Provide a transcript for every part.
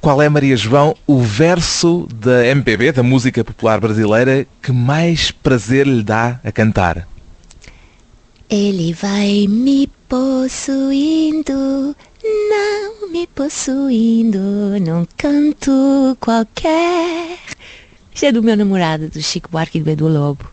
Qual é, Maria João, o verso da MPB, da música popular brasileira, que mais prazer lhe dá a cantar? Ele vai me possuindo, não me possuindo num canto qualquer. Isso é do meu namorado, do Chico Buarque e do Edu Lobo.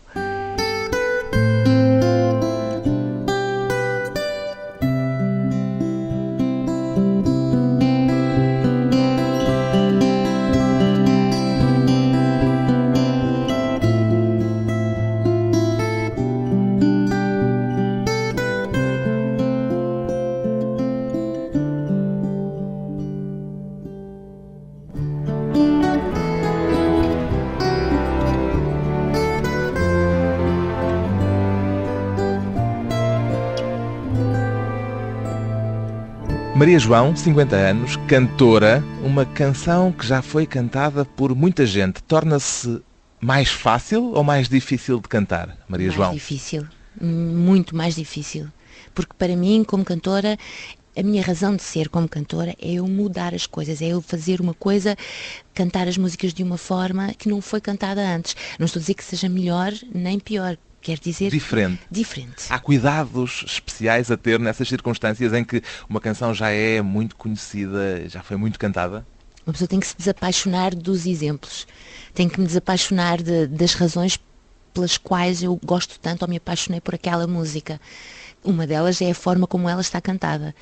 Maria João, 50 anos, cantora, uma canção que já foi cantada por muita gente. Torna-se mais fácil ou mais difícil de cantar, Maria mais João? difícil, muito mais difícil. Porque para mim, como cantora, a minha razão de ser como cantora é eu mudar as coisas, é eu fazer uma coisa, cantar as músicas de uma forma que não foi cantada antes. Não estou a dizer que seja melhor nem pior, quer dizer Diferente. diferente. Há cuidados especiais a ter nessas circunstâncias em que uma canção já é muito conhecida, já foi muito cantada? Uma pessoa tem que se desapaixonar dos exemplos, tem que me desapaixonar de- das razões pelas quais eu gosto tanto ou me apaixonei por aquela música. Uma delas é a forma como ela está cantada.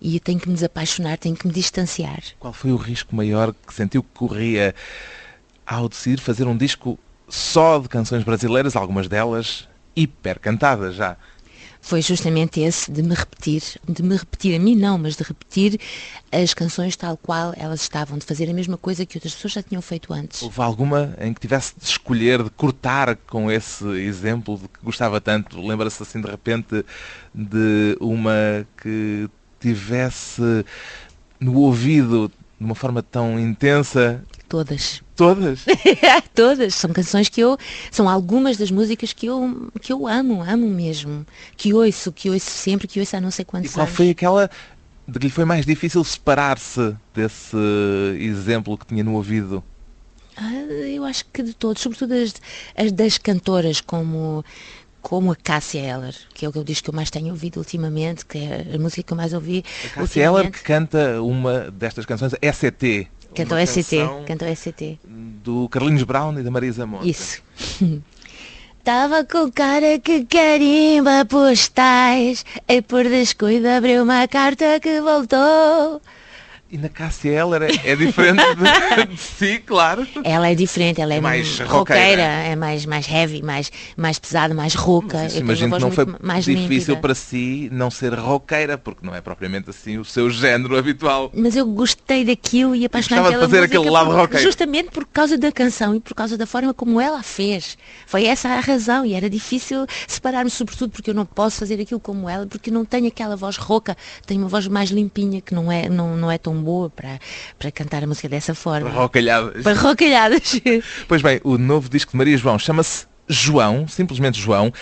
E eu tenho que me desapaixonar, tenho que me distanciar. Qual foi o risco maior que sentiu que corria ao decidir fazer um disco só de canções brasileiras, algumas delas hiper cantadas já? Foi justamente esse de me repetir, de me repetir a mim não, mas de repetir as canções tal qual elas estavam, de fazer a mesma coisa que outras pessoas já tinham feito antes. Houve alguma em que tivesse de escolher, de cortar com esse exemplo de que gostava tanto? Lembra-se assim de repente de uma que tivesse no ouvido de uma forma tão intensa Todas. todas? Todas. São canções que eu. São algumas das músicas que eu, que eu amo, amo mesmo. Que ouço, que ouço sempre, que ouço há não sei E quantos qual anos. foi aquela de que lhe foi mais difícil separar-se desse exemplo que tinha no ouvido? Ah, eu acho que de todos, sobretudo as, as das cantoras como. Como a Cássia Eller, que é o que eu digo que eu mais tenho ouvido ultimamente, que é a música que eu mais ouvi. Cassie Eller ultimamente. que canta uma destas canções, ST. Cantou ST, cantou ST. Do Carlinhos Brown e da Marisa Monte. Isso. Tava com cara que carimba postais E por descuido abriu uma carta que voltou E na Cassie Eller é, é diferente de, de si, claro. Ela é diferente, ela é, É mais roqueira. é mais, mais heavy, mais, mais pesada, mais rouca. Mas imagino que não foi difícil límpida. para si não ser roqueira, porque não é propriamente assim o seu género habitual. Mas eu gostei daquilo e apaixonei pela fazer música aquele lado por- roqueiro. Justamente por causa da canção e por causa da forma como ela a fez. Foi essa a razão e era difícil separar-me, sobretudo porque eu não posso fazer aquilo como ela, porque não tenho aquela voz rouca, tenho uma voz mais limpinha que não é, não, não é tão boa para, para cantar a música dessa forma. Rocalhadas. Para rocalhadas. Pois bem, o novo disco de Maria João chama-se João, simplesmente João.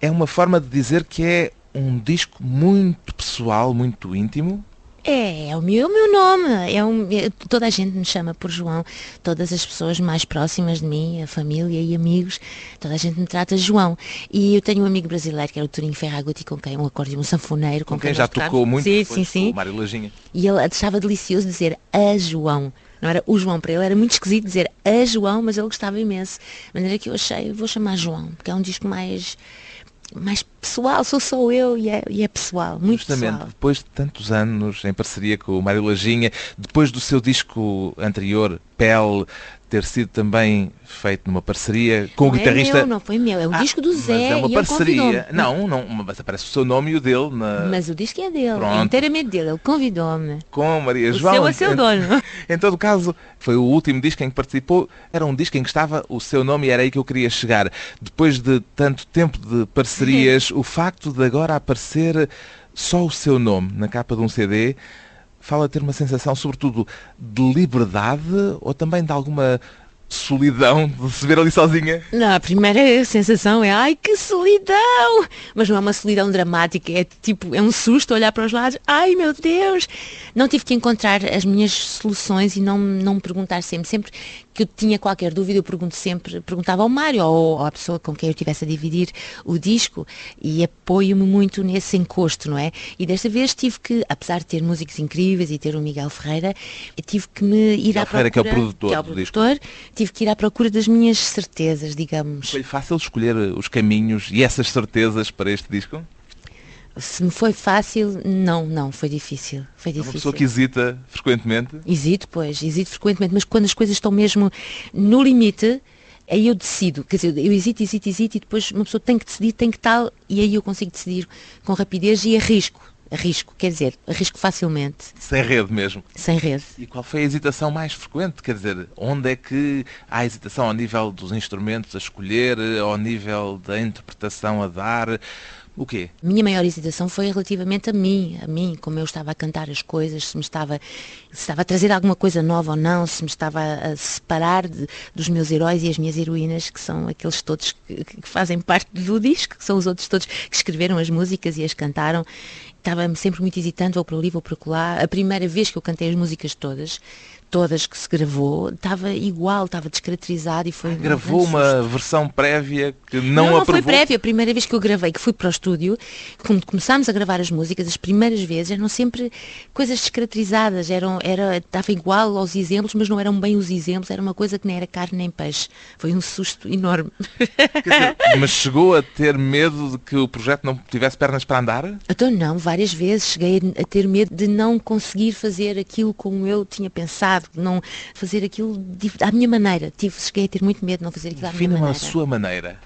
É uma forma de dizer que é um disco muito pessoal, muito íntimo. É, é o meu, é o meu nome. É um, é- toda a gente me chama por João. Todas as pessoas mais próximas de mim, a família e amigos, toda a gente me trata de João. E eu tenho um amigo brasileiro que era o Turinho Ferragutti, com quem um acordeão, um sanfoneiro, com, Com quem já nós tocámos. tocou muito, Sim, sim, sim. o Mário Lajinha. E ele achava delicioso dizer a João. Não era o João para ele, era muito esquisito dizer a João, mas ele gostava imenso. De maneira que eu achei, vou chamar João, porque é um disco mais, mais pessoal, sou só eu e é, e é pessoal, muito Justamente, pessoal. depois de tantos anos em parceria com o Mário Lajinha, depois do seu disco anterior, Pele, ter sido também feito numa parceria com o não guitarrista. É meu, não foi meu, é o Ah, disco do mas Zé é uma parceria. Não, não, mas aparece o seu nome e o dele na, Mas o disco é dele, Pronto. é inteiramente dele, ele convidou-me. com Maria O João. seu é seu Em- dono. Em todo caso, foi o último disco em que participou. Era um disco em que estava o seu nome e era aí que eu queria chegar. Depois de tanto tempo de parcerias, o facto de agora aparecer só o seu nome na capa de um CD fala ter uma sensação, sobretudo, de liberdade ou também de alguma solidão de se ver ali sozinha? Não, a primeira sensação é ai que solidão! Mas não é uma solidão dramática, é tipo, é um susto olhar para os lados, ai meu Deus! Não tive que encontrar as minhas soluções e não, não me perguntar sempre. Sempre que eu tinha qualquer dúvida, eu pergunto sempre, perguntava ao Mário ou à pessoa com quem eu estivesse a dividir o disco e apoio-me muito nesse encosto, não é? E desta vez tive que, apesar de ter músicos incríveis e ter o Miguel Ferreira, eu tive que me ir Miguel à Ferreira, que é o procura, produtor é o do disco. produtor, tive que ir à procura das minhas certezas, digamos. Foi fácil escolher os caminhos e essas certezas para este disco? Se me foi fácil, não, não, foi difícil. Foi É uma difícil. pessoa que hesita frequentemente? Hesito, pois, hesito frequentemente, mas quando as coisas estão mesmo no limite, aí eu decido. Quer dizer, eu hesito, hesito, hesito e depois uma pessoa tem que decidir, tem que tal, e aí eu consigo decidir com rapidez e arrisco. Arrisco, quer dizer, arrisco facilmente, Sem rede mesmo. sem rede. E qual foi a hesitação mais frequente? Quer dizer, onde é que há hesitação ao nível dos instrumentos a escolher, ao nível da interpretação a dar? O quê? Minha maior hesitação foi relativamente a mim, a mim, como eu estava a cantar as coisas, se me estava, se estava a trazer alguma coisa nova ou não, se me estava a separar de- dos meus heróis e as minhas heroínas, que são aqueles todos que, que fazem parte do disco, que são os outros todos que escreveram as músicas e as cantaram. Estava-me sempre muito hesitante, vou para ali, vou para lá. A primeira vez que eu cantei as músicas todas, todas que se gravou, estava igual, estava descaracterizado e foi um Gravou grande uma versão prévia que não, não, não foi prévia. A primeira vez que eu gravei, que fui para o estúdio, quando começámos a gravar as músicas, as primeiras vezes eram sempre coisas descaracterizadas. Eram, era, estava igual aos exemplos, mas não eram bem os exemplos. Era uma coisa que nem era carne nem peixe. Foi um susto enorme. Dizer, mas chegou a ter medo de que o projeto não tivesse pernas para andar? Então não, várias vezes cheguei a ter medo de não conseguir fazer aquilo como eu tinha pensado, não fazer aquilo de- à minha maneira. Tive, cheguei a ter muito medo de não fazer aquilo à minha Defina-me a maneira. sua maneira.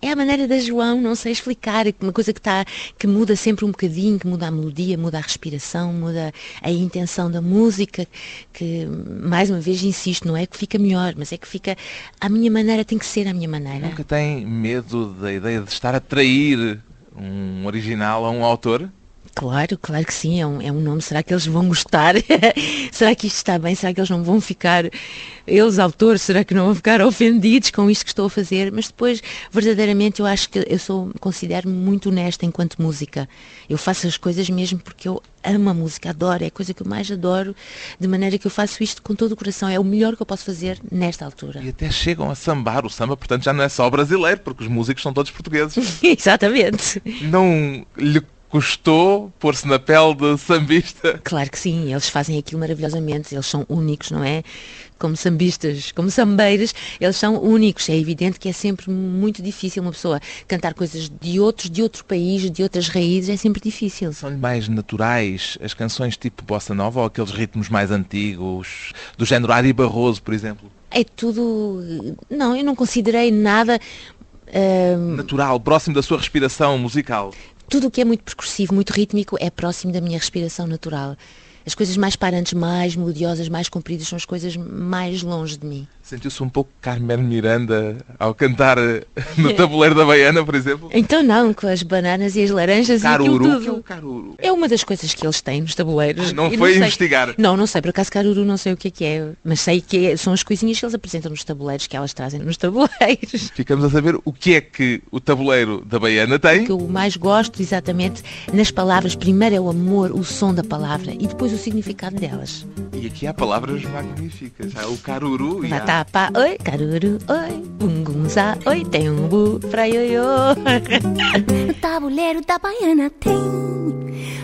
É a maneira da João, não sei explicar, é uma coisa que está que muda sempre um bocadinho, que muda a melodia, muda a respiração, muda a intenção da música, que mais uma vez insisto, não é que fica melhor, mas é que fica à minha maneira, tem que ser à minha maneira. Nunca tem medo da ideia de estar a trair um original a um autor? Claro, claro que sim, é um, é um nome. Será que eles vão gostar? será que isto está bem? Será que eles não vão ficar, eles autores, será que não vão ficar ofendidos com isto que estou a fazer? Mas depois, verdadeiramente, eu acho que eu sou, considero-me muito honesta enquanto música. Eu faço as coisas mesmo porque eu amo a música, adoro, é a coisa que eu mais adoro, de maneira que eu faço isto com todo o coração. É o melhor que eu posso fazer nesta altura. E até chegam a sambar o samba, portanto já não é só brasileiro, porque os músicos são todos portugueses. Exatamente. Não lhe custou pôr-se na pele de sambista? Claro que sim, eles fazem aquilo maravilhosamente, eles são únicos, não é? Como sambistas, como sambeiras, eles são únicos. É evidente que é sempre muito difícil uma pessoa cantar coisas de outros, de outro país, de outras raízes, é sempre difícil. São-lhe mais naturais as canções tipo bossa nova ou aqueles ritmos mais antigos, do género Ari Barroso, por exemplo? É tudo. Não, eu não considerei nada. hum, Natural, próximo da sua respiração musical. Tudo o que é muito percussivo, muito rítmico, é próximo da minha respiração natural. As coisas mais parantes, mais melodiosas, mais compridas, são as coisas mais longe de mim. Sentiu-se um pouco Carmen Miranda ao cantar eh, no tabuleiro da Baiana, por exemplo? Então não, com as bananas e as laranjas e Caruru. aquilo O que é o tudo. caruru? É uma das coisas que eles têm nos tabuleiros. Ah, não foi sei. investigar. Não, não sei. Por acaso caruru não sei o que é que é. Mas sei que é- são as coisinhas que eles apresentam nos tabuleiros, que elas trazem nos tabuleiros. Ficamos a saber o que é que o tabuleiro da Baiana O tem. que eu mais gosto, exatamente, nas palavras, primeiro é o amor, o som da palavra e depois o significado delas. E aqui há palavras magníficas. Há o caruru e há... Tapa, oi, caruru, oi, bungunza, oi, tem um bu, fraioiô. O tabuleiro da baiana tem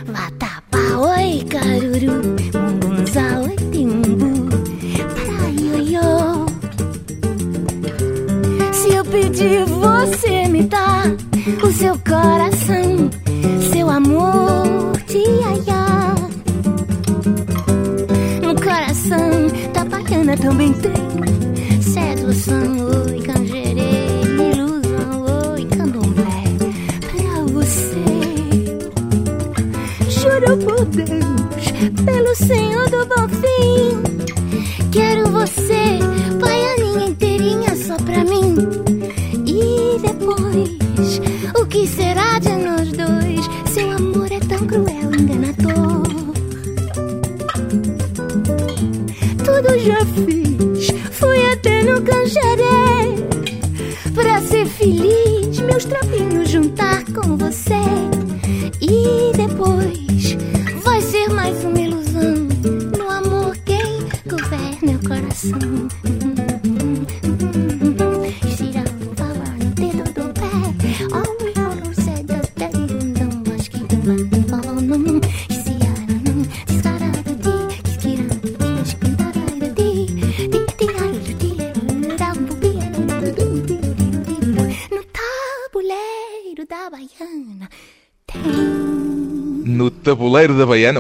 lá tapa, tá, oi, caruru, bungunza, oi, tem um bu, fraioiô. Se eu pedir, você me dá o seu coração, seu amor, tia, ia baiana também tem sedução, oi, canjerê, ilusão, oi, candomblé. Pra você. Juro por Deus, pelo Senhor do Bom Fim, quero você, trapinhos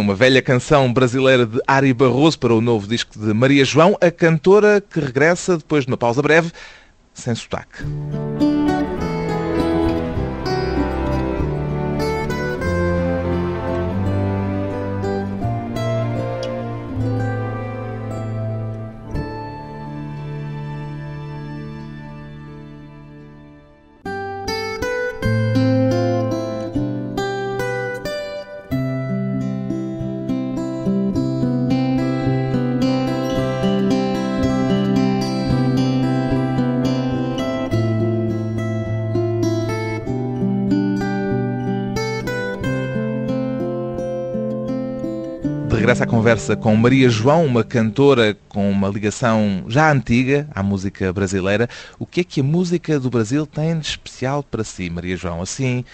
Uma velha canção brasileira de Ari Barroso para o novo disco de Maria João, a cantora que regressa depois de uma pausa breve, sem sotaque. Regresso à conversa com Maria João, uma cantora com uma ligação já antiga à música brasileira. O que é que a música do Brasil tem de especial para si, Maria João? Assim,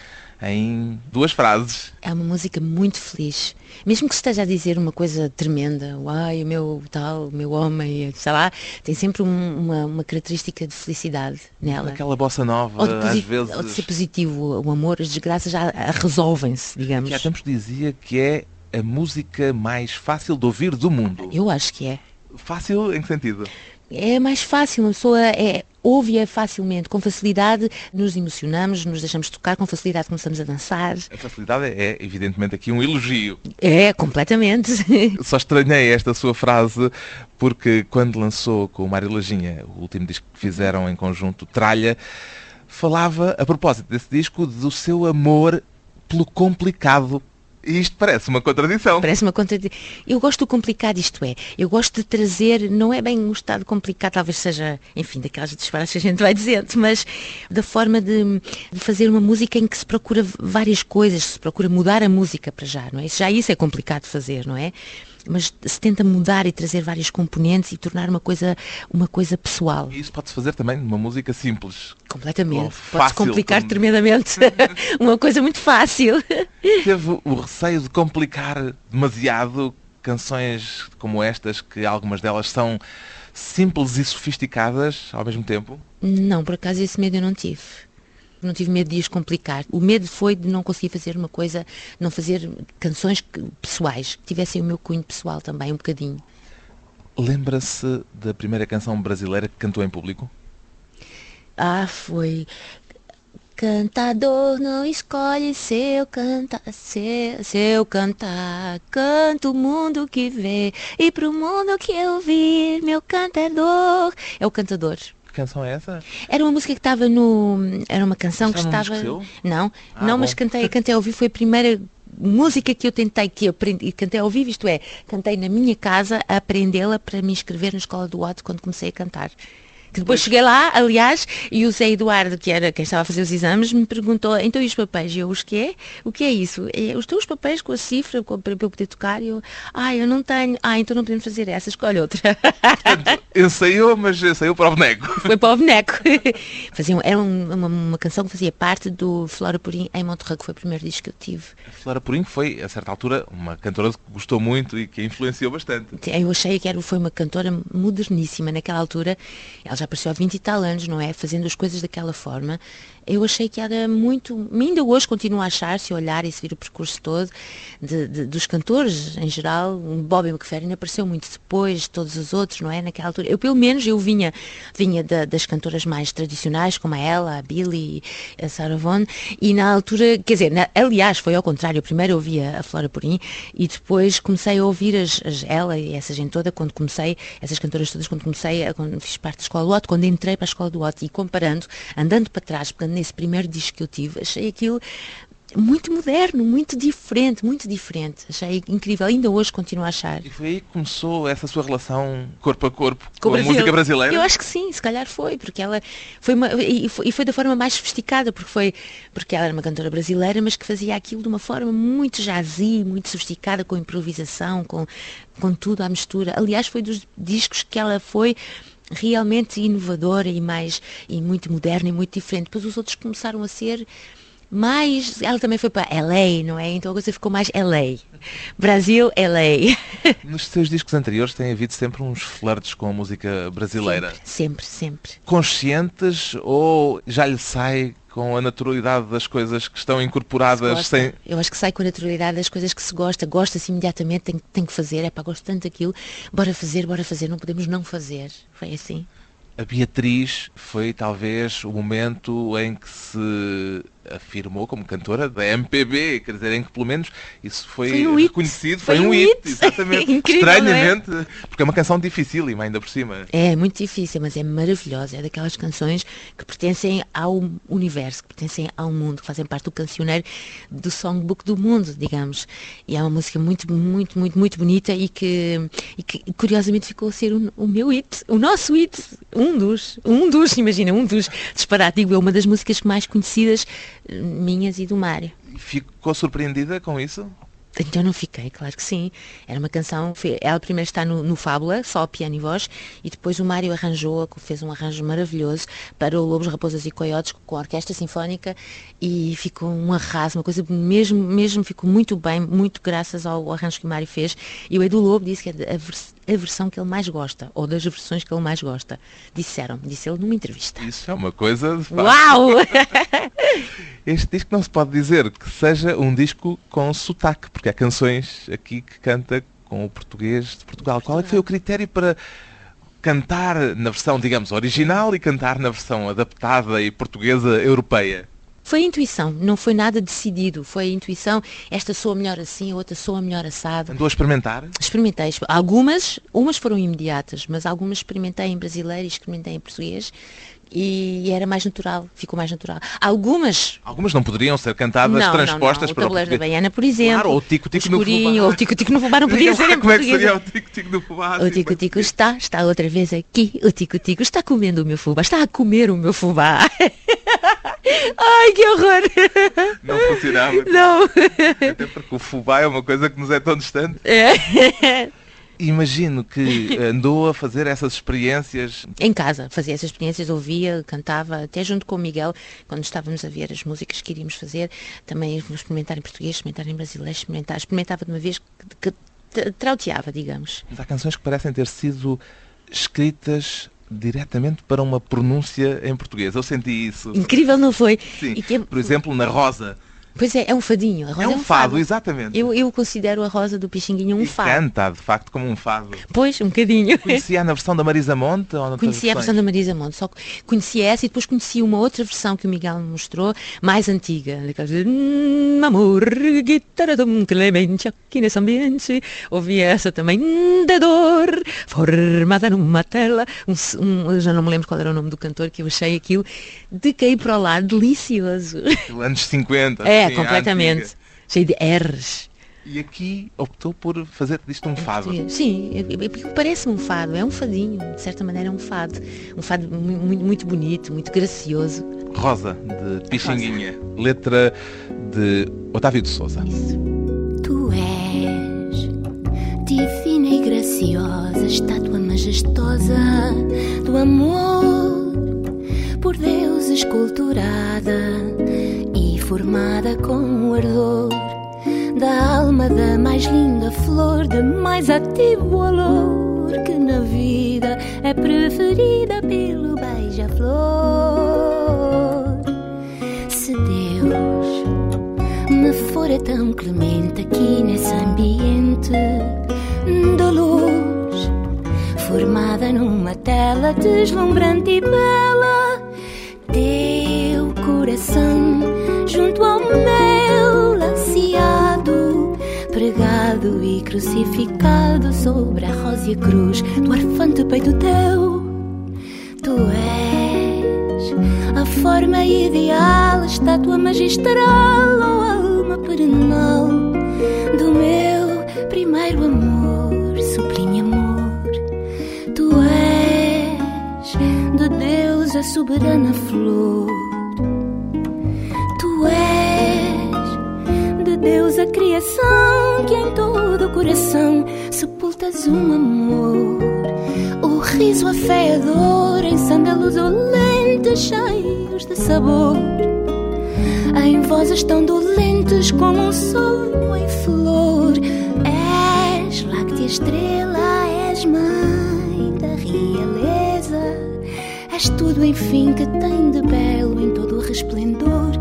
em duas frases. É uma música muito feliz. Mesmo que se esteja a dizer uma coisa tremenda, uai, o meu tal, o meu homem, sei lá, tem sempre um- uma, uma característica de felicidade nela. Aquela bossa nova, às vezes, ou de ser positivo, o amor, as desgraças já ah, resolvem-se, digamos. que há tempos dizia que é a música mais fácil de ouvir do mundo. Eu acho que é. Fácil em que sentido? É mais fácil, uma pessoa é, ouve-a facilmente, com facilidade nos emocionamos, nos deixamos tocar, com facilidade começamos a dançar. A facilidade é, evidentemente, aqui um elogio. É, completamente. Só estranhei esta sua frase porque quando lançou com o Mário Lajinha o último disco que fizeram em conjunto, Tralha, falava, a propósito desse disco, do seu amor pelo complicado. E isto parece uma contradição. Parece uma contra... Eu gosto do complicado, isto é. Eu gosto de trazer, não é bem um estado complicado, talvez seja, enfim, daquelas disparadas que a gente vai dizendo, mas da forma de, de fazer uma música em que se procura várias coisas, se procura mudar a música para já, não é? Já isso é complicado de fazer, não é? Mas se tenta mudar e trazer vários componentes e tornar uma coisa, uma coisa pessoal. E isso pode-se fazer também numa música simples. Completamente. Pode-se complicar como- tremendamente. uma coisa muito fácil. Teve o receio de complicar demasiado canções como estas, que algumas delas são simples e sofisticadas ao mesmo tempo? Não, por acaso esse medo eu não tive. Não tive medo de as complicar. O medo foi de não conseguir fazer uma coisa, não fazer canções pessoais, que tivessem o meu cunho pessoal também, um bocadinho. Lembra-se da primeira canção brasileira que cantou em público? Ah, foi. Cantador não escolhe seu cantar, seu, seu cantar. Canta o mundo que vê e pro mundo que eu vi, meu cantador. É o cantador. Que canção é essa? Era uma música que estava no. Era uma canção que num estava. Não, Ah, não, bom. mas cantei, cantei ao vivo, foi a primeira música que eu tentei, que eu aprendi, e cantei ao vivo, isto é, cantei na minha casa a aprendê-la para me inscrever na escola do Otto quando comecei a cantar. Que depois cheguei lá, aliás, e o Zé Eduardo, que era quem estava a fazer os exames, me perguntou, então e os papéis? E eu, os quê? O que é isso? "É os teus papéis com a cifra com- para para eu poder tocar? E eu, ah, eu não tenho. Ah, então não podemos fazer essa, escolhe outra. Ensaiou, mas ensaiou para o boneco. Foi para o boneco. Faziam, era um- uma, uma canção que fazia parte do Flora Purim em Monterrey, que foi o primeiro disco que eu tive. A Flora Purim foi, a certa altura, uma cantora que gostou muito e que influenciou bastante. Eu achei que era, foi uma cantora moderníssima naquela altura. Ela já apareceu há 20 e tal anos, não é? Fazendo as coisas daquela forma. eu achei que era muito, ainda hoje continuo a achar, se olhar e se vir o percurso todo de, de, dos cantores em geral, Bobby McFerrin apareceu muito depois, todos os outros, não é? Naquela altura. Eu, pelo menos, eu vinha, vinha da, das cantoras mais tradicionais, como a ela, a Billy, a Sarah Vaughan, e na altura, quer dizer, na, aliás, foi ao contrário, primeiro ouvia a Flora Purim e depois comecei a ouvir as, as, ela e essa gente toda quando comecei, essas cantoras todas, quando comecei, quando fiz parte da escola Otto, quando entrei para a escola do Otto e comparando, andando para trás, nesse primeiro disco que eu tive, achei aquilo muito moderno, muito diferente, muito diferente. Achei incrível, ainda hoje continuo a achar. E foi aí que começou essa sua relação corpo a corpo com, com a música brasileira? Eu acho que sim, se calhar foi, porque ela foi uma, e foi, e foi da forma mais sofisticada, porque foi porque ela era uma cantora brasileira, mas que fazia aquilo de uma forma muito jazzy, muito sofisticada, com improvisação, com, com tudo à mistura. Aliás, foi dos discos que ela foi realmente inovadora e mais e muito moderna e muito diferente. Depois os outros começaram a ser mais. Ela também foi para LA, não é? Então a coisa ficou mais LA. Brasil, LA. Nos seus discos anteriores tem havido sempre uns flirts com a música brasileira. Sempre, sempre. sempre. Conscientes ou já lhe sai com a naturalidade das coisas que estão incorporadas sem. Eu acho que sai com a naturalidade das coisas que se gosta, gosta-se imediatamente, tem, tem que fazer, é para gosto tanto daquilo, bora fazer, bora fazer, não podemos não fazer. Foi assim. A Beatriz foi talvez o momento em que se afirmou como cantora da MPB, quer dizer, em que pelo menos isso foi, foi um reconhecido, foi, foi um, um hit, exatamente. Incrível, Estranhamente, é? porque é uma canção dificílima ainda por cima. É muito difícil, mas é maravilhosa. É daquelas canções que pertencem ao universo, que pertencem ao mundo, que fazem parte do cancioneiro do songbook do mundo, digamos. E é uma música muito, muito, muito, muito bonita e que, e que curiosamente ficou a ser o, o meu hit, o nosso hit, um dos, um dos, imagina, um dos disparate, digo eu, uma das músicas mais conhecidas minhas e do Mário. Ficou surpreendida com isso? Então não fiquei, claro que sim. Era uma canção, ela primeiro está no, no Fábula, só piano e voz, e depois o Mário arranjou, fez um arranjo maravilhoso para o Lobos, Raposas e Coiotes com a Orquestra Sinfónica e ficou um arraso, uma coisa mesmo, mesmo ficou muito bem, muito graças ao arranjo que o Mário fez. E o Edu Lobo disse que é a, vers a versão que ele mais gosta, ou das versões que ele mais gosta. Disseram, disse ele numa entrevista. Isso é uma coisa de facto. Uau! Este disco não se pode dizer que seja um disco com sotaque, porque há canções aqui que canta com o português de Portugal. Qual é que foi o critério para cantar na versão, digamos, original e cantar na versão adaptada e portuguesa europeia? Foi intuição, não foi nada decidido. Foi intuição, esta soa melhor assim, a outra soa melhor assado. Andou a experimentar? Experimentei. Algumas, umas foram imediatas, mas algumas experimentei em brasileiro e experimentei em português e era mais natural, ficou mais natural. Algumas... Algumas não poderiam ser cantadas, não, transpostas não, não. para o tabuleiro da Baiana, por exemplo. Claro, ou o tico-tico no fubá. Ou o tico-tico no fubá não podia ser em Como é que seria o tico-tico no fubá? O tico-tico está, está outra vez aqui. O tico-tico está comendo o meu fubá, está a comer o meu fubá. Ai, que horror! Não funcionava. Não. Até porque o fubá é uma coisa que nos é tão distante. É. Imagino que andou a fazer essas experiências. Em casa, fazia essas experiências, ouvia, cantava, até junto com o Miguel, quando estávamos a ver as músicas que iríamos fazer, também experimentar em português, experimentar em brasileiro, experimentar, experimentava de uma vez que, que trauteava, digamos. Mas há canções que parecem ter sido escritas diretamente para uma pronúncia em português. Eu senti isso. Incrível, não foi? Sim. Que... Por exemplo, na Rosa. Pois é, é um fadinho. é, um, é um fado, fado, exatamente. Eu, eu considero a Rosa do Pixinguinho um e fado. canta, de facto, como um fado. Pois, um bocadinho. Conhecia na versão da Marisa Monte? Ou conhecia a versão da Marisa Monte, só conhecia essa e depois conhecia uma outra versão que o Miguel me mostrou, mais antiga. Hum, amor, guitarra de Clemente aqui nesse ambiente. Ouvi essa também, de dor, formada numa tela. Um, um, já não me lembro qual era o nome do cantor, que eu achei aquilo de cair para o lado, delicioso. Anos 50. É, Sim, completamente. Cheio de R's. E aqui optou por fazer disto um fado. Sim, parece-me um fado, é um fadinho, de certa maneira é um fado. Um fado muito, muito bonito, muito gracioso. Rosa, de Pixinguinha, Rosa. letra de Otávio de Souza. Isso. Tu és divina e graciosa, estátua majestosa do amor, por Deus esculturada formada com o ardor da alma da mais linda flor, de mais ativo olor que na vida é preferida pelo beija-flor. Se Deus me fora tão clemente aqui nesse ambiente da luz, formada numa tela deslumbrante e bela, teu coração junto ao meu laciado, pregado e crucificado sobre a rósea cruz do arfante peito teu. Tu és a forma ideal, estátua magistral ou alma perenal do meu primeiro amor, sublime amor. Tu és de Deus a soberana flor. A que em todo o coração sepultas um amor. O riso afeador em sândalos olentes cheios de sabor. Em vozes tão dolentes como um sonho em flor. És láctea estrela, és mãe da realeza. És tudo, enfim, que tem de belo em todo o resplendor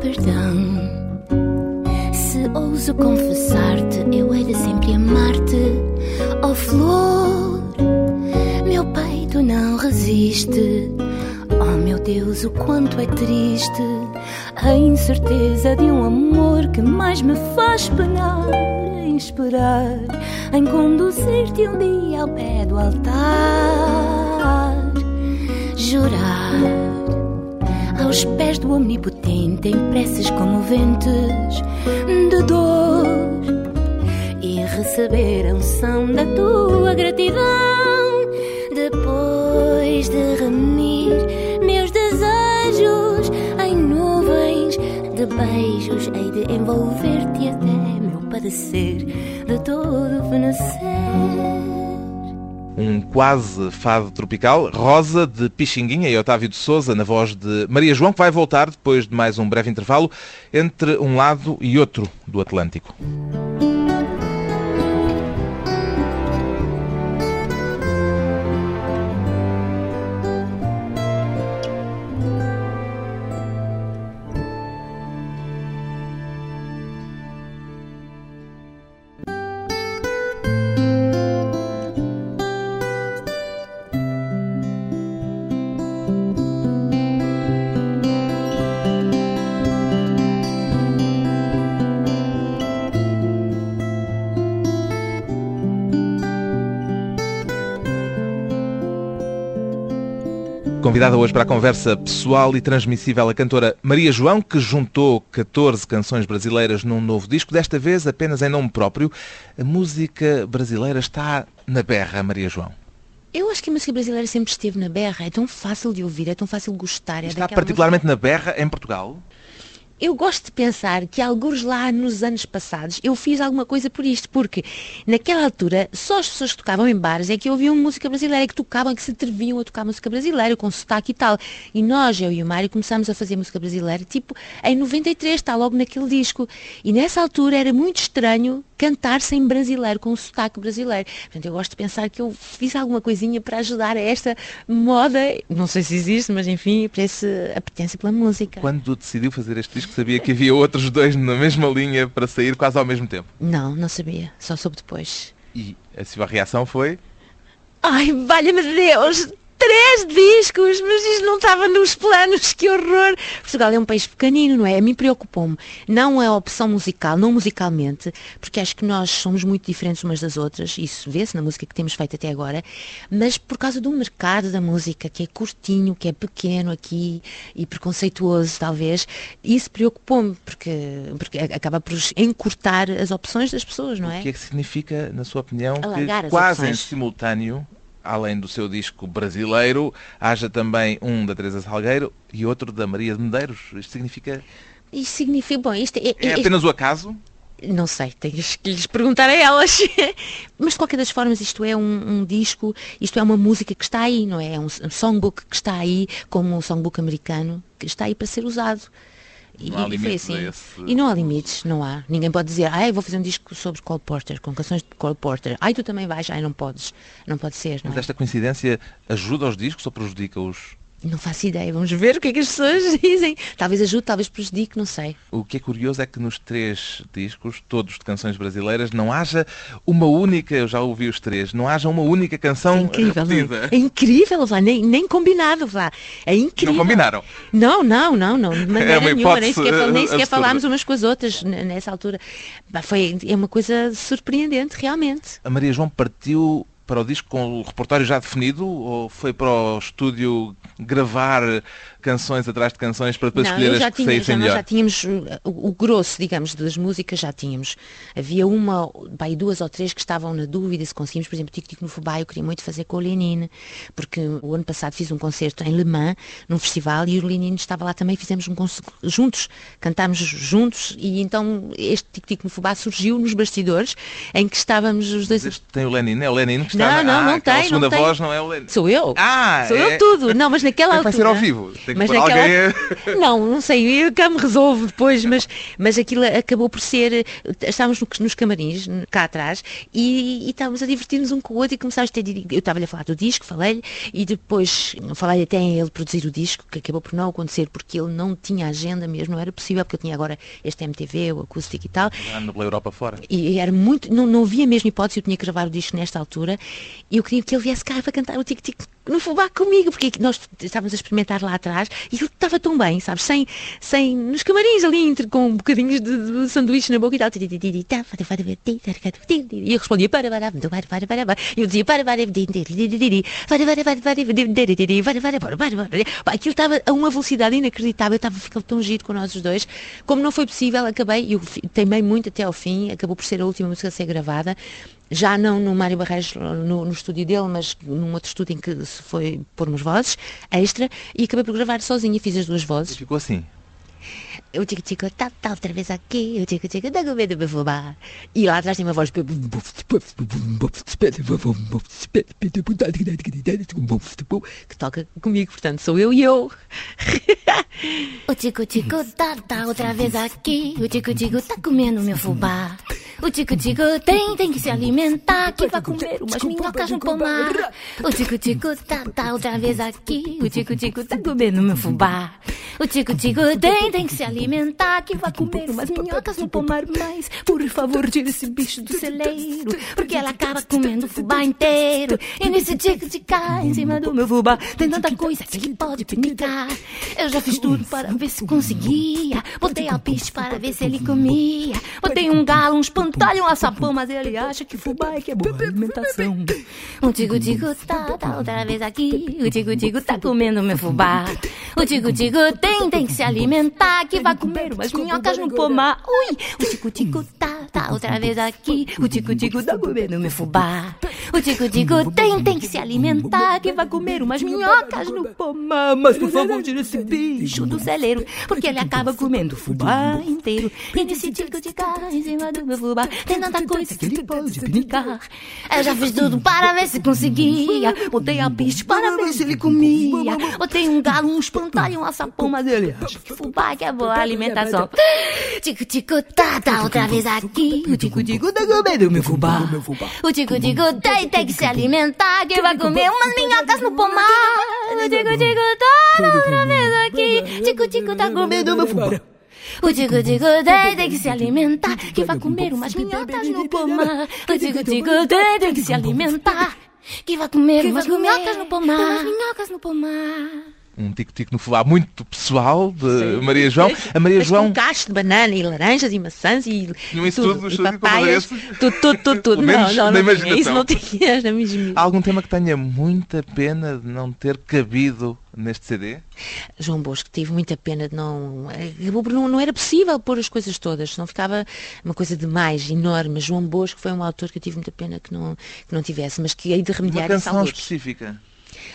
Perdão, se ouso confessar-te, eu hei de sempre amar-te, oh flor. Meu peito não resiste, oh meu Deus, o quanto é triste a incerteza de um amor que mais me faz penar em esperar, em conduzir-te um dia ao pé do altar, jurar aos pés do Omnipotente em preces comoventes de dor e receber a unção da tua gratidão. Depois de remir meus desejos em nuvens de beijos hei de envolver-te até meu padecer de todo fenecer um quase fado tropical, Rosa de Pixinguinha e Otávio de Souza, na voz de Maria João, que vai voltar depois de mais um breve intervalo entre um lado e outro do Atlântico. Convidada hoje para a conversa pessoal e transmissível a cantora Maria João, que juntou 14 canções brasileiras num novo disco, desta vez apenas em nome próprio. A música brasileira está na berra, Maria João. Eu acho que a música brasileira sempre esteve na berra, é tão fácil de ouvir, é tão fácil de gostar. É Está particularmente na berra em Portugal? Eu gosto de pensar que alguns lá nos anos passados eu fiz alguma coisa por isto, porque naquela altura só as pessoas que tocavam em bares é que ouviam música brasileira, que tocavam, que se atreviam a tocar música brasileira, com sotaque e tal. E nós, eu e o Mário, começámos a fazer música brasileira, tipo, em 93, está logo naquele disco. E nessa altura era muito estranho cantar-se em brasileiro, com sotaque brasileiro. Portanto, eu gosto de pensar que eu fiz alguma coisinha para ajudar a esta moda, não sei se existe, mas enfim, para esse apetência pela música. Quando decidiu fazer este disco, sabia que havia outros dois na mesma linha para sair quase ao mesmo tempo. Não, não sabia, só soube depois. E a sua reação foi? Ai, valha-me Deus! Três discos, mas isto não estava nos planos, que horror! Portugal é um país pequenino, não é? A mim preocupou-me. Não a opção musical, não musicalmente, porque acho que nós somos muito diferentes umas das outras, isso vê-se na música que temos feito até agora, mas por causa do mercado da música, que é curtinho, que é pequeno aqui e preconceituoso, talvez, isso preocupou-me, porque, porque acaba por encurtar as opções das pessoas, não é? O que é que significa, na sua opinião, Alargar que as quase em opções. simultâneo, além do seu disco brasileiro, haja também um da Teresa Salgueiro e outro da Maria de Medeiros? Isto significa... Isto significa, bom, isto é, É apenas o acaso? Não sei, tens que lhes perguntar a elas. Mas de qualquer das formas, isto é um, um, disco, isto é uma música que está aí, não é? É um, um songbook que está aí, como um songbook americano, que está aí para ser usado. E, não há e foi assim. Esse... E não há limites, não há. Ninguém pode dizer, ai, vou fazer um disco sobre Cole Porter, com canções de Cole Porter. Ai, tu também vais, ai, não podes. Não pode ser. Não Mas é? esta coincidência ajuda os discos ou prejudica-os? Não faço ideia, vamos ver o que é que as pessoas dizem. Talvez ajude, talvez prejudique, não sei. O que é curioso é que nos três discos, todos de canções brasileiras, não haja uma única, eu já ouvi os três, não haja uma única canção é incrível, repetida. É incrível, Vá, nem, nem combinado, Vá. É incrível. Não combinaram? Não, não, não, não. De maneira é uma nenhuma, nem sequer, nem sequer falámos umas com as outras nessa altura. Foi, é uma coisa surpreendente, realmente. A Maria João partiu para o disco com o repertório já definido ou foi para o estúdio gravar canções atrás de canções para depois não, escolher as que tinha, saíssem já, melhor? já tínhamos o, o, grosso, digamos, das músicas já tínhamos. Havia uma, bem, duas ou três que estavam na dúvida se conseguimos, por exemplo, Tico Tico no Fubá, eu queria muito fazer com o Lenin, porque o ano passado fiz um concerto em Le Mans, num festival, e o Lenin estava lá também, fizemos um concerto juntos, cantámos juntos, e então este Tico Tico no Fubá surgiu nos bastidores, em que estávamos os dois... Mas este tem o Lenin, é o Lenin que está não, na... Não, não ah, tem, segunda não tem. voz não é o Lenin. Sou eu. Ah, Sou é... eu tudo. Não, mas naquela é altura... Vai ser ao vivo. Tem que mas naquela... alguém... Não, não sei, eu cá me resolvo depois, mas, mas aquilo acabou por ser... Estávamos nos camarins, cá atrás, e, e estávamos a divertir-nos um com o outro e começámos a ter... Eu estava-lhe a falar do disco, falei-lhe, e depois falei até em ele produzir o disco, que acabou por não acontecer, porque ele não tinha agenda mesmo, não era possível, porque eu tinha agora este MTV, o acústico e tal. Ando pela Europa fora. E era muito... Não, não havia mesmo hipótese, eu tinha que gravar o disco nesta altura, e eu queria que ele viesse cá para cantar o tic-tic no fubá comigo, porque nós estávamos a experimentar lá atrás e ele estava tão bem, sabes, sem, sem nos camarins ali, entre, com bocadinhos de, de sanduíche na boca e tal. E eu respondia para, para, para, para, para, para. E eu dizia para, para, para, Aquilo estava a uma velocidade inacreditável, eu estava ficar tão giro com nós os dois. Como não foi possível, acabei, eu teimei muito até ao fim, acabou por ser a última música a ser gravada já não no Mário Barreiros, no, no, estúdio dele, mas num outro estúdio em que se foi pôr umas vozes extra e acabei por gravar sozinha, fiz as duas vozes. E ficou assim? O tico tico tá, tá outra vez aqui, o tico tico tá com medo de fumar. E lá atrás tem uma voz que toca comigo, portanto sou eu e eu. o tico tico tá, tá outra vez aqui, o tico tico tá comendo meu fubá. O tico-tico tem, tem que se alimentar, que vai comer umas minhocas no pomar. O tico-tico tá, tá outra vez aqui, o tico-tico tá comendo meu fubá. O tico-tico tem, tem que se alimentar, que vai comer umas minhocas no pomar. Mas, por favor, tira esse bicho do celeiro, porque ela acaba comendo o fubá inteiro. E nesse tico-tico em cima do meu fubá, tem tanta coisa que pode pinicar. Eu já fiz tudo para ver se conseguia, botei alpiste para ver se ele comia. Botei um galo, uns pão Dá-lhe um açapão, mas ele acha que fubá é que é boa alimentação. O tico-tico tá, tá outra vez aqui. O tico-tico tá comendo meu fubá. O tico-tico tem, tem que se alimentar. Que vai comer umas minhocas no pomar. Ui! O tico-tico tá, tá outra vez aqui. O tico-tico tá comendo meu fubá. O tico-tico tem, tem que se alimentar. Que vai comer umas minhocas no pomar. Mas por favor, tira esse bicho do celeiro. Porque ele acaba comendo o fubá inteiro. E nesse tico-tico em cima do meu fubá. Tem tanta coisa que ele pode brincar. Eu já fiz tudo para ver se conseguia. Botei a pista para ver se ele comia. Botei um galo, um espantalho, um açapão, mas ele acha que fubá que é boa alimentação. Tico, tico, tá, tá outra vez aqui. O tico, tico, tá comendo meu fubá. O tico, tico, tem, tem que se alimentar. Que vai comer umas minhocas no pomar. O tico, tico, tá, tá outra vez aqui. Tico, tico, tá comendo meu fubá. O tico tico tem, tem que se alimentar, que vai comer umas minhocas no pomar. O tico tico tem, tem que se alimentar, que vai comer umas minhocas no pomar. Umas minhocas no pomar um tico-tico no fubá muito pessoal de Sim. Maria João. A Maria Mas João. Com cacho de banana e laranjas e maçãs e. Isso tudo, tudo e papaias. Tudo, tudo, tudo, tudo. não, não, não tinha, isso não tinha na mesma. Há algum tema que tenha muita pena de não ter cabido neste CD? João Bosco tive muita pena de não. Não, não era possível pôr as coisas todas, não ficava uma coisa demais, enorme. João Bosco foi um autor que eu tive muita pena que não, que não tivesse, mas que hei de remediar uma canção específica.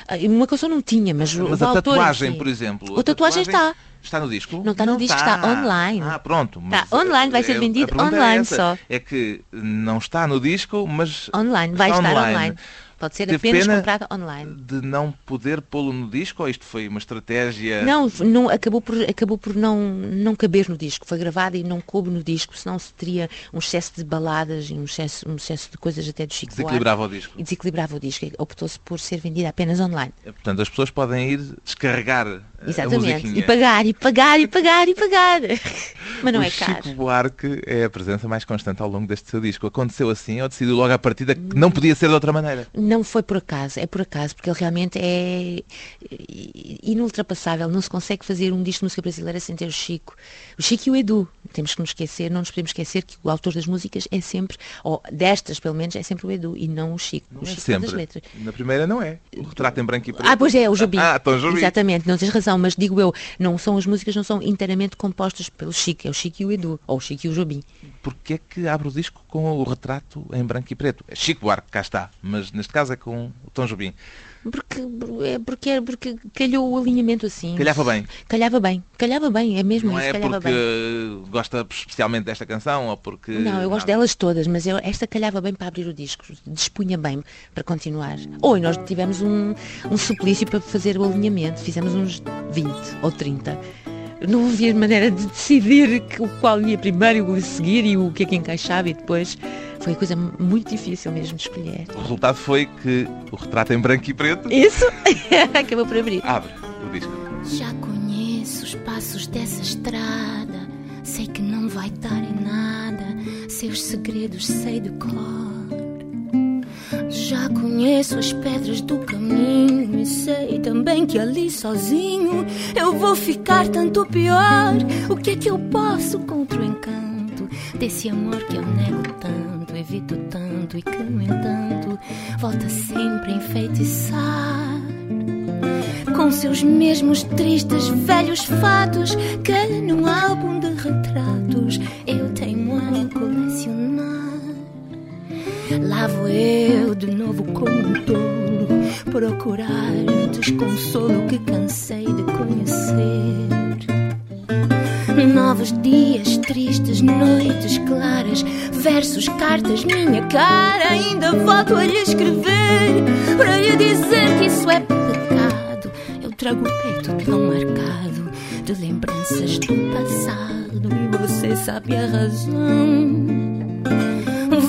Ah, uma canção não tinha, mas, mas o a autor tatuagem, por exemplo. A, a tatuagem, está. Está no disco? Não está no disco, está online. Ah, pronto. Está online, vai ser é- vendido pergunta online é só. É que não está no disco, mas Online, vai está estar online. Pode ser apenas pena comprado online. de não poder pô-lo no disco ou isto foi uma estratégia? Não, não acabou por, acabou por não, não caber no disco. Foi gravado e não coube no disco, senão se teria um excesso de baladas e um excesso, um excesso de coisas até do Chico Buarque. Desequilibrava o disco. E desequilibrava o disco. Optou-se por ser vendido apenas online. Portanto, as pessoas podem ir descarregar Exatamente. E pagar, e pagar, e pagar, e pagar. Mas não o é caro. Chico Buarque é a presença mais constante ao longo deste seu disco. Aconteceu assim ou decidiu logo à partida que não podia ser de outra maneira? Não foi por acaso, é por acaso, porque ele realmente é inultrapassável. Não se consegue fazer um disco de música brasileira sem ter o Chico. O Chico e o Edu. Temos que nos esquecer, não nos podemos esquecer que o autor das músicas é sempre, ou destas pelo menos, é sempre o Edu e não o Chico. Não o é Chico as sempre. letras. Na primeira não é. O retrato em branco e preto. Ah, pois é, o Jobim. Ah, então Jobim. Exatamente, não tens razão, mas digo eu, não são as músicas não são inteiramente compostas pelo Chico, é o Chico e o Edu, ou o Chico e o Jobim. Porquê é que abre o disco com o retrato em branco e preto? É Chico Buarque, cá está. Mas neste caso é com o Tom Jobim. Porque, é porque, é porque calhou o alinhamento assim. Calhava bem. Calhava bem, calhava bem, é mesmo Não isso, é porque bem. gosta especialmente desta canção ou porque... Não, eu gosto delas todas, mas eu, esta calhava bem para abrir o disco, dispunha bem para continuar. Ou nós tivemos um, um suplício para fazer o alinhamento, fizemos uns 20 ou 30. Não havia maneira de decidir que- o qual ia primeiro e o a seguir e o que é que encaixava e depois foi coisa muito difícil mesmo de escolher. O resultado foi que o retrato em branco e preto Isso acabou por abrir. abre o disco. Já conheço os passos dessa estrada. Sei que não vai dar em nada. Seus segredos sei de cor. Conheço as pedras do caminho e sei também que ali sozinho eu vou ficar tanto pior. O que é que eu posso contra o encanto desse amor que eu nego tanto, evito tanto e que no entanto volta sempre a enfeitiçar? com seus mesmos tristes velhos fatos que num álbum de retratos como tolo procurar o desconsolo que cansei de conhecer. Novos dias tristes, noites claras, versos, cartas, minha cara. Ainda volto a lhe escrever para lhe dizer que isso é pecado. Eu trago o peito tão marcado de lembranças do passado e você sabe a razão.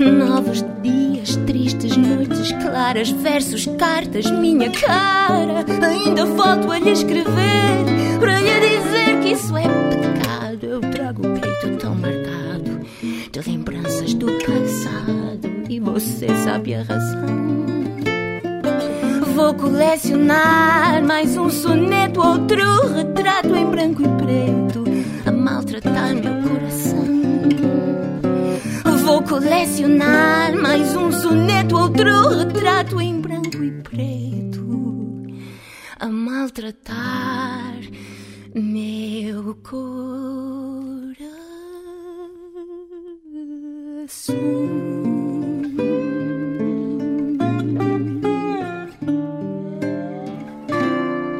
Novos dias tristes, noites claras, versos, cartas, minha cara. Ainda volto a lhe escrever para lhe dizer que isso é pecado. Eu trago o peito tão marcado de lembranças do passado e você sabe a razão. Vou colecionar mais um soneto, outro retrato em branco e preto a maltratar meu colecionar mais um soneto, outro retrato em branco e preto a maltratar meu coração.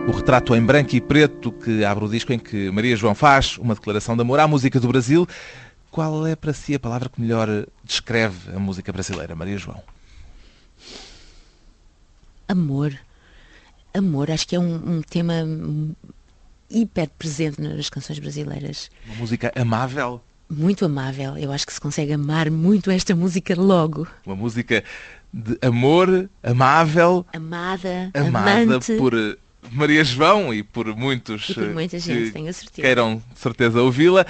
o retrato em branco e preto que abre o disco em que Maria João faz uma declaração de amor à música do Brasil. Qual é para si a palavra que melhor descreve a música brasileira, Maria João? Amor. Amor, acho que é um, um tema hiper presente nas canções brasileiras. Uma música amável? Muito amável. Eu acho que se consegue amar muito esta música logo. Uma música de amor, amável, Amada, amada amante. por Maria João e por muitos E por muita eh, gente, que tenho a certeza. queiram certeza ouvi-la.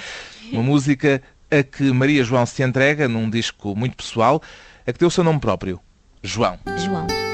Uma música a que Maria João se entrega num disco muito pessoal, a que deu o seu nome próprio, João. João.